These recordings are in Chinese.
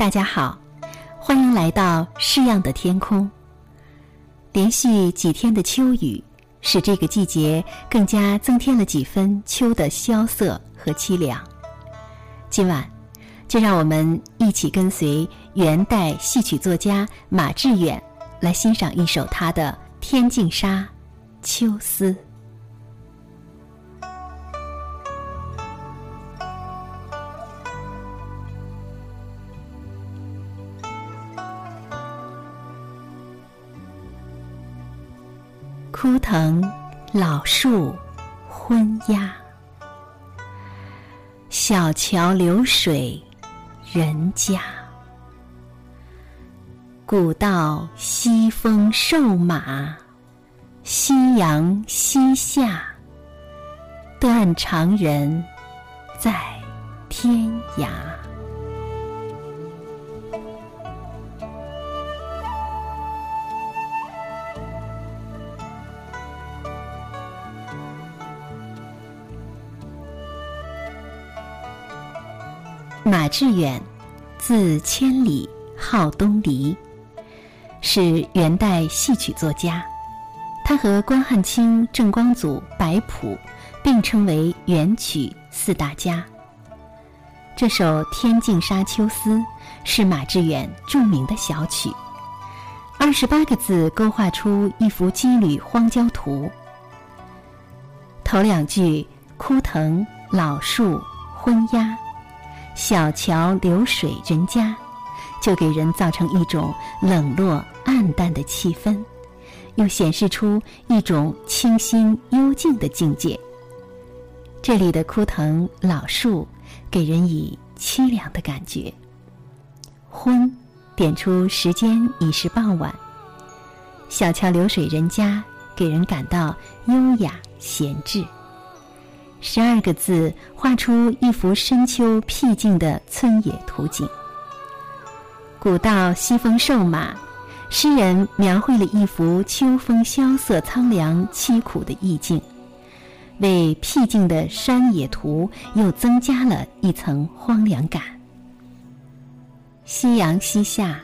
大家好，欢迎来到诗样的天空。连续几天的秋雨，使这个季节更加增添了几分秋的萧瑟和凄凉。今晚，就让我们一起跟随元代戏曲作家马致远，来欣赏一首他的《天净沙·秋思》。枯藤老树昏鸦，小桥流水人家。古道西风瘦马，夕阳西下。断肠人在天涯。马致远，字千里，号东篱，是元代戏曲作家。他和关汉卿、郑光祖、白朴并称为元曲四大家。这首《天净沙·秋思》是马致远著名的小曲，二十八个字勾画出一幅羁旅荒郊图。头两句“枯藤老树昏鸦”。小桥流水人家，就给人造成一种冷落暗淡的气氛，又显示出一种清新幽静的境界。这里的枯藤老树，给人以凄凉的感觉。昏，点出时间已是傍晚。小桥流水人家，给人感到优雅闲置。十二个字画出一幅深秋僻静的村野图景。古道西风瘦马，诗人描绘了一幅秋风萧瑟、苍凉凄苦的意境，为僻静的山野图又增加了一层荒凉感。夕阳西下，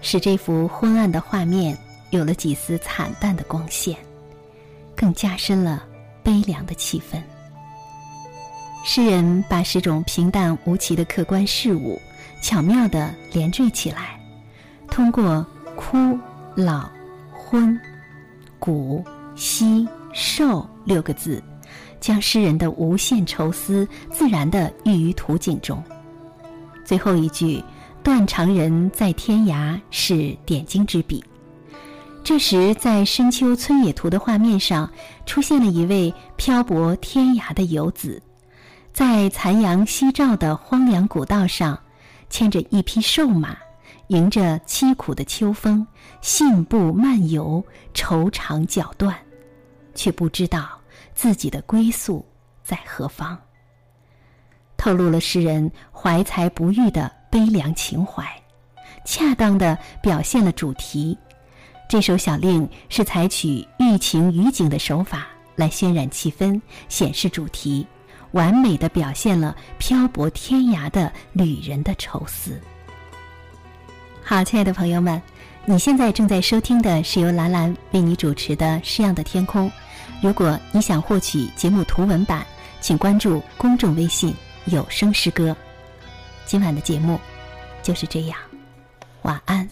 使这幅昏暗的画面有了几丝惨淡的光线，更加深了悲凉的气氛。诗人把十种平淡无奇的客观事物巧妙地连缀起来，通过枯、老、昏、古、稀、瘦六个字，将诗人的无限愁思自然地寓于图景中。最后一句“断肠人在天涯”是点睛之笔。这时，在深秋村野图的画面上，出现了一位漂泊天涯的游子。在残阳夕照的荒凉古道上，牵着一匹瘦马，迎着凄苦的秋风，信步漫游，愁肠绞断，却不知道自己的归宿在何方。透露了诗人怀才不遇的悲凉情怀，恰当的表现了主题。这首小令是采取寓情于景的手法来渲染气氛，显示主题。完美的表现了漂泊天涯的旅人的愁思。好，亲爱的朋友们，你现在正在收听的是由兰兰为你主持的《诗样的天空》。如果你想获取节目图文版，请关注公众微信“有声诗歌”。今晚的节目就是这样，晚安。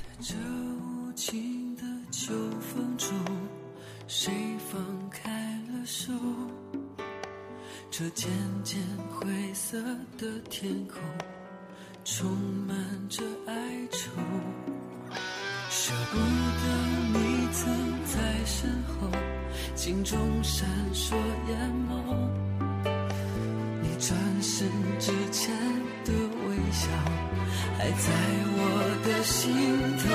这渐渐灰色的天空，充满着哀愁。舍不得你曾在身后，心中闪烁眼眸。你转身之前的微笑，还在我的心头。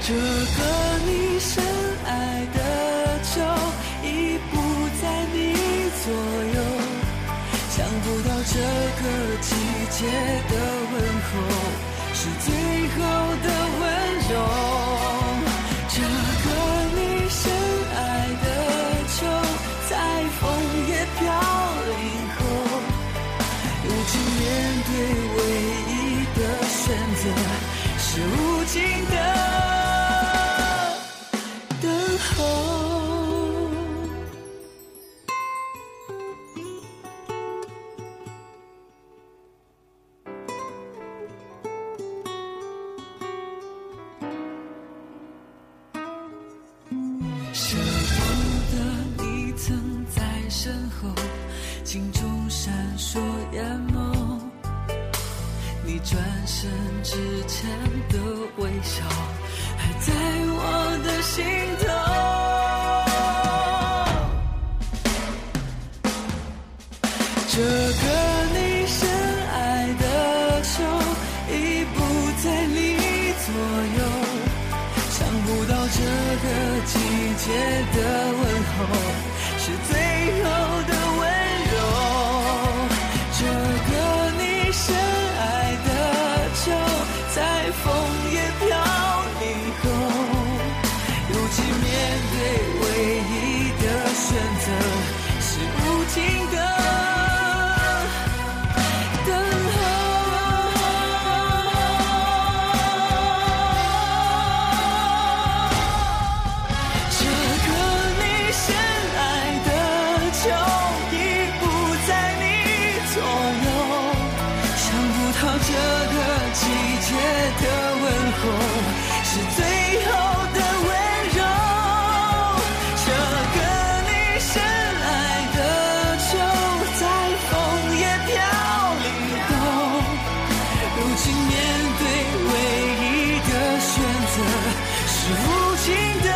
这个你深切的问候是最后的温柔。舍不得你曾在身后，镜中闪烁眼眸。你转身之前的微笑，还在我的心头。的问候是最后的温柔。这个你深爱的秋，在枫叶飘零后，如今面对唯一的选择，是无情的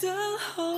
等候。